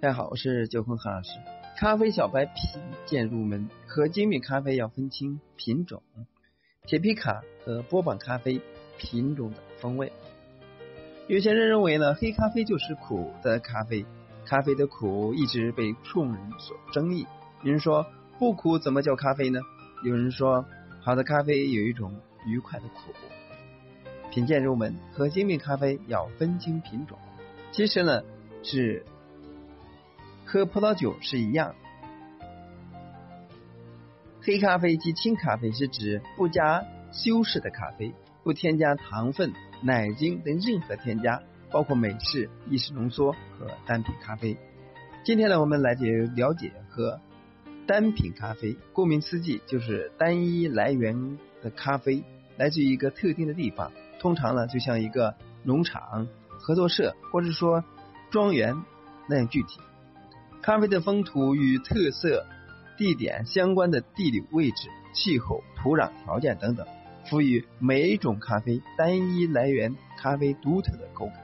大家好，我是九坤何老师。咖啡小白品鉴入门和精品咖啡要分清品种，铁皮卡和波板咖啡品种的风味。有些人认为呢，黑咖啡就是苦的咖啡，咖啡的苦一直被众人所争议。有人说不苦怎么叫咖啡呢？有人说好的咖啡有一种愉快的苦。品鉴入门和精品咖啡要分清品种，其实呢是。喝葡萄酒是一样，黑咖啡及清咖啡是指不加修饰的咖啡，不添加糖分、奶精等任何添加，包括美式、意式浓缩和单品咖啡。今天呢，我们来解了解和单品咖啡。顾名思义，就是单一来源的咖啡，来自于一个特定的地方，通常呢就像一个农场、合作社或者说庄园那样具体。咖啡的风土与特色、地点相关的地理位置、气候、土壤条件等等，赋予每一种咖啡单一来源咖啡独特的口感。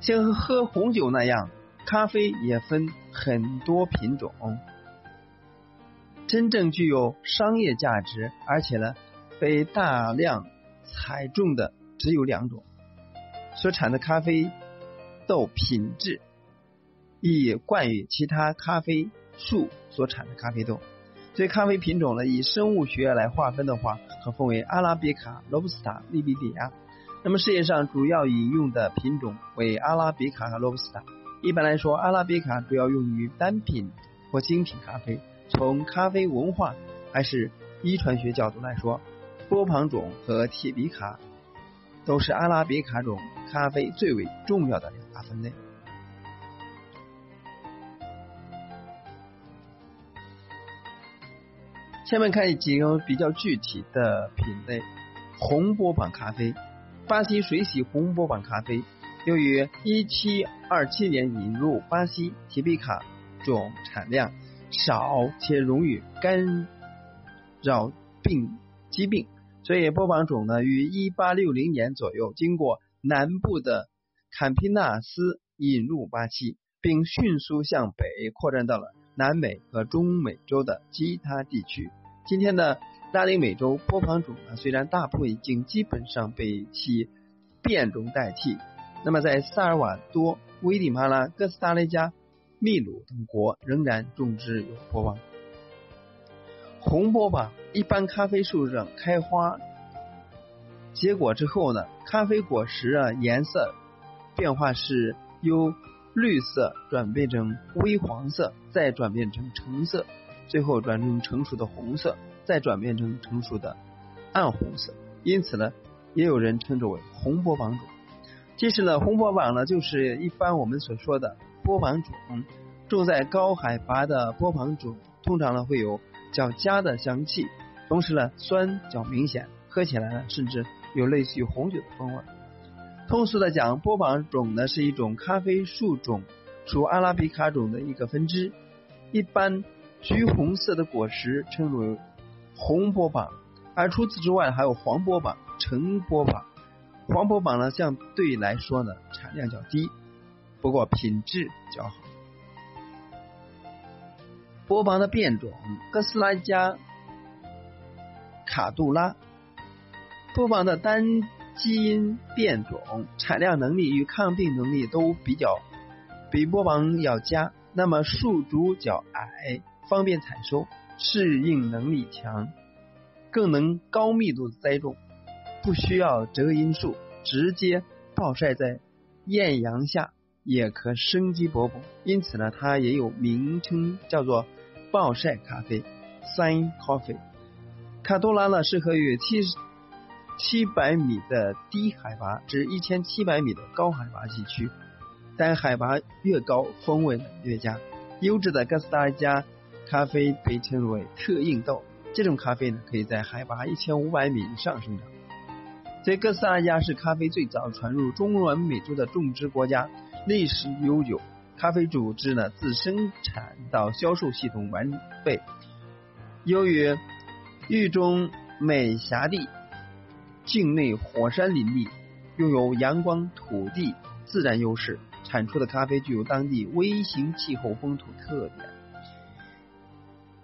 像喝红酒那样，咖啡也分很多品种。真正具有商业价值，而且呢被大量采种的只有两种，所产的咖啡。豆品质亦冠于其他咖啡树所产的咖啡豆。所以咖啡品种呢，以生物学来划分的话，可分为阿拉比卡、罗布斯塔、利比里亚。那么世界上主要饮用的品种为阿拉比卡和罗布斯塔。一般来说，阿拉比卡主要用于单品或精品咖啡。从咖啡文化还是遗传学角度来说，波旁种和铁皮卡都是阿拉比卡种咖啡最为重要的两。大分类。下面看几个比较具体的品类：红波榜咖啡，巴西水洗红波榜咖啡，由于一七二七年引入巴西提比卡种产量少且容易干扰病疾病，所以波榜种呢于一八六零年左右经过南部的。坎皮纳斯引入巴西，并迅速向北扩展到了南美和中美洲的其他地区。今天的拉丁美洲波旁种呢，虽然大部分已经基本上被其变种代替，那么在萨尔瓦多、危地马拉、哥斯达黎加、秘鲁等国仍然种植有波旁。红波旁一般咖啡树上开花结果之后呢，咖啡果实啊颜色。变化是由绿色转变成微黄色，再转变成橙色，最后转成成熟的红色，再转变成成熟的暗红色。因此呢，也有人称之为红波榜种。其实呢，红波榜呢就是一般我们所说的波榜种。种在高海拔的波旁种，通常呢会有较佳的香气，同时呢酸较明显，喝起来呢甚至有类似于红酒的风味。通俗的讲，波旁种呢是一种咖啡树种，属阿拉比卡种的一个分支。一般橘红色的果实称为红波旁，而除此之外还有黄波旁、橙波旁。黄波旁呢相对来说呢产量较低，不过品质较好。波旁的变种哥斯拉加卡杜拉，波旁的单。基因变种产量能力与抗病能力都比较比波旁要佳，那么树株较矮，方便采收，适应能力强，更能高密度栽种，不需要遮阴树，直接暴晒在艳阳下也可生机勃勃。因此呢，它也有名称叫做暴晒咖啡 （Sun Coffee）。卡多拉呢，适合于七。七百米的低海拔至一千七百米的高海拔地区，但海拔越高，风味越佳。优质的哥斯达黎加咖啡被称为特硬豆，这种咖啡呢，可以在海拔一千五百米以上生长。这哥斯达黎加是咖啡最早传入中南美洲的种植国家，历史悠久。咖啡组织呢，自生产到销售系统完备，由于域中美辖地境内火山林立，拥有阳光、土地自然优势，产出的咖啡具有当地微型气候风土特点。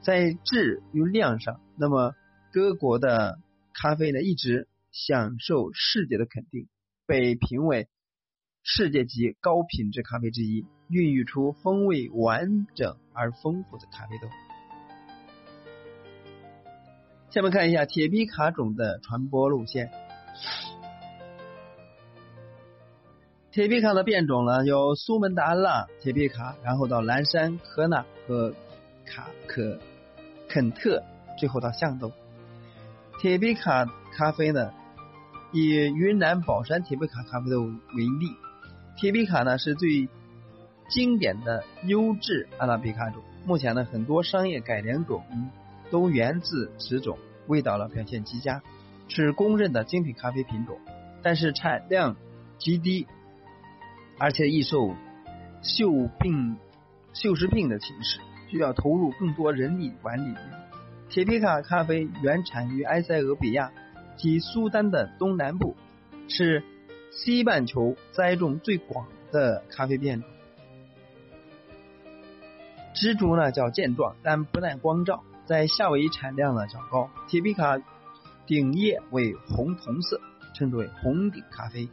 在质与量上，那么各国的咖啡呢一直享受世界的肯定，被评为世界级高品质咖啡之一，孕育出风味完整而丰富的咖啡豆。下面看一下铁皮卡种的传播路线。铁皮卡的变种呢有苏门答腊铁皮卡，然后到蓝山、科纳和卡可。肯特，最后到象豆。铁皮卡咖啡呢，以云南保山铁皮卡咖啡豆为例。铁皮卡呢是最经典的优质阿拉比卡种，目前呢很多商业改良种都源自此种，味道呢表现极佳，是公认的精品咖啡品种。但是产量极低，而且易受锈病、锈蚀病的侵蚀。需要投入更多人力管理。铁皮卡咖啡原产于埃塞俄比亚及苏丹的东南部，是西半球栽种最广的咖啡变种。植株呢较健壮，但不耐光照，在夏威夷产量呢较高。铁皮卡顶叶为红铜色，称之为红顶咖啡。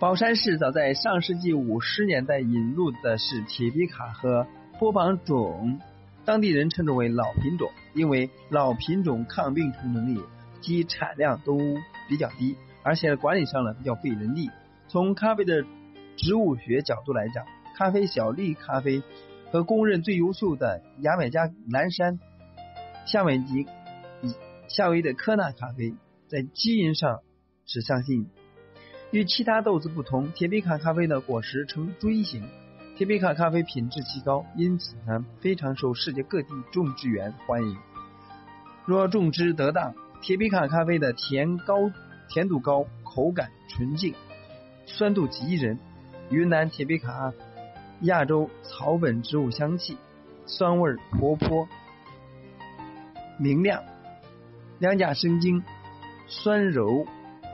宝山市早在上世纪五十年代引入的是铁皮卡和波旁种，当地人称之为老品种，因为老品种抗病虫能力及产量都比较低，而且管理上呢比较费人力。从咖啡的植物学角度来讲，咖啡小粒咖啡和公认最优秀的牙买加蓝山、夏威夷夏威夷的科纳咖啡在基因上是相近。与其他豆子不同，铁皮卡咖啡的果实呈锥形。铁皮卡咖啡品质极高，因此呢非常受世界各地种植园欢迎。若种植得当，铁皮卡咖啡的甜高、甜度高，口感纯净，酸度极人。云南铁皮卡亚洲草本植物香气，酸味活泼明亮，两甲生津，酸柔。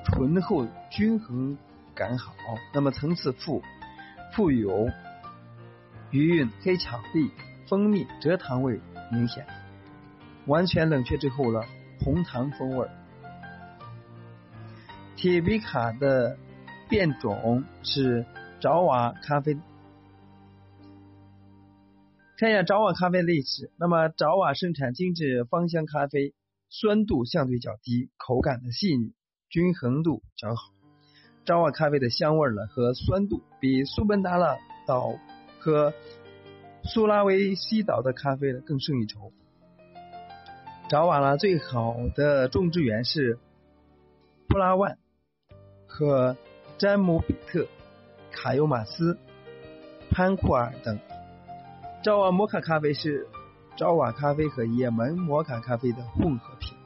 醇厚均衡感好，那么层次富富有余韵，黑巧克蜂蜜蔗糖味明显。完全冷却之后呢，红糖风味。铁皮卡的变种是爪哇咖啡。看一下爪哇咖啡历史，那么爪哇生产精致芳香咖啡，酸度相对较低，口感的细腻。均衡度较好，爪哇咖啡的香味呢和酸度比苏门答腊岛和苏拉威西岛的咖啡呢更胜一筹。爪哇呢最好的种植园是布拉万和詹姆比特、卡尤马斯、潘库尔等。爪哇摩卡咖啡是爪哇咖啡和也门摩卡咖啡的混合品。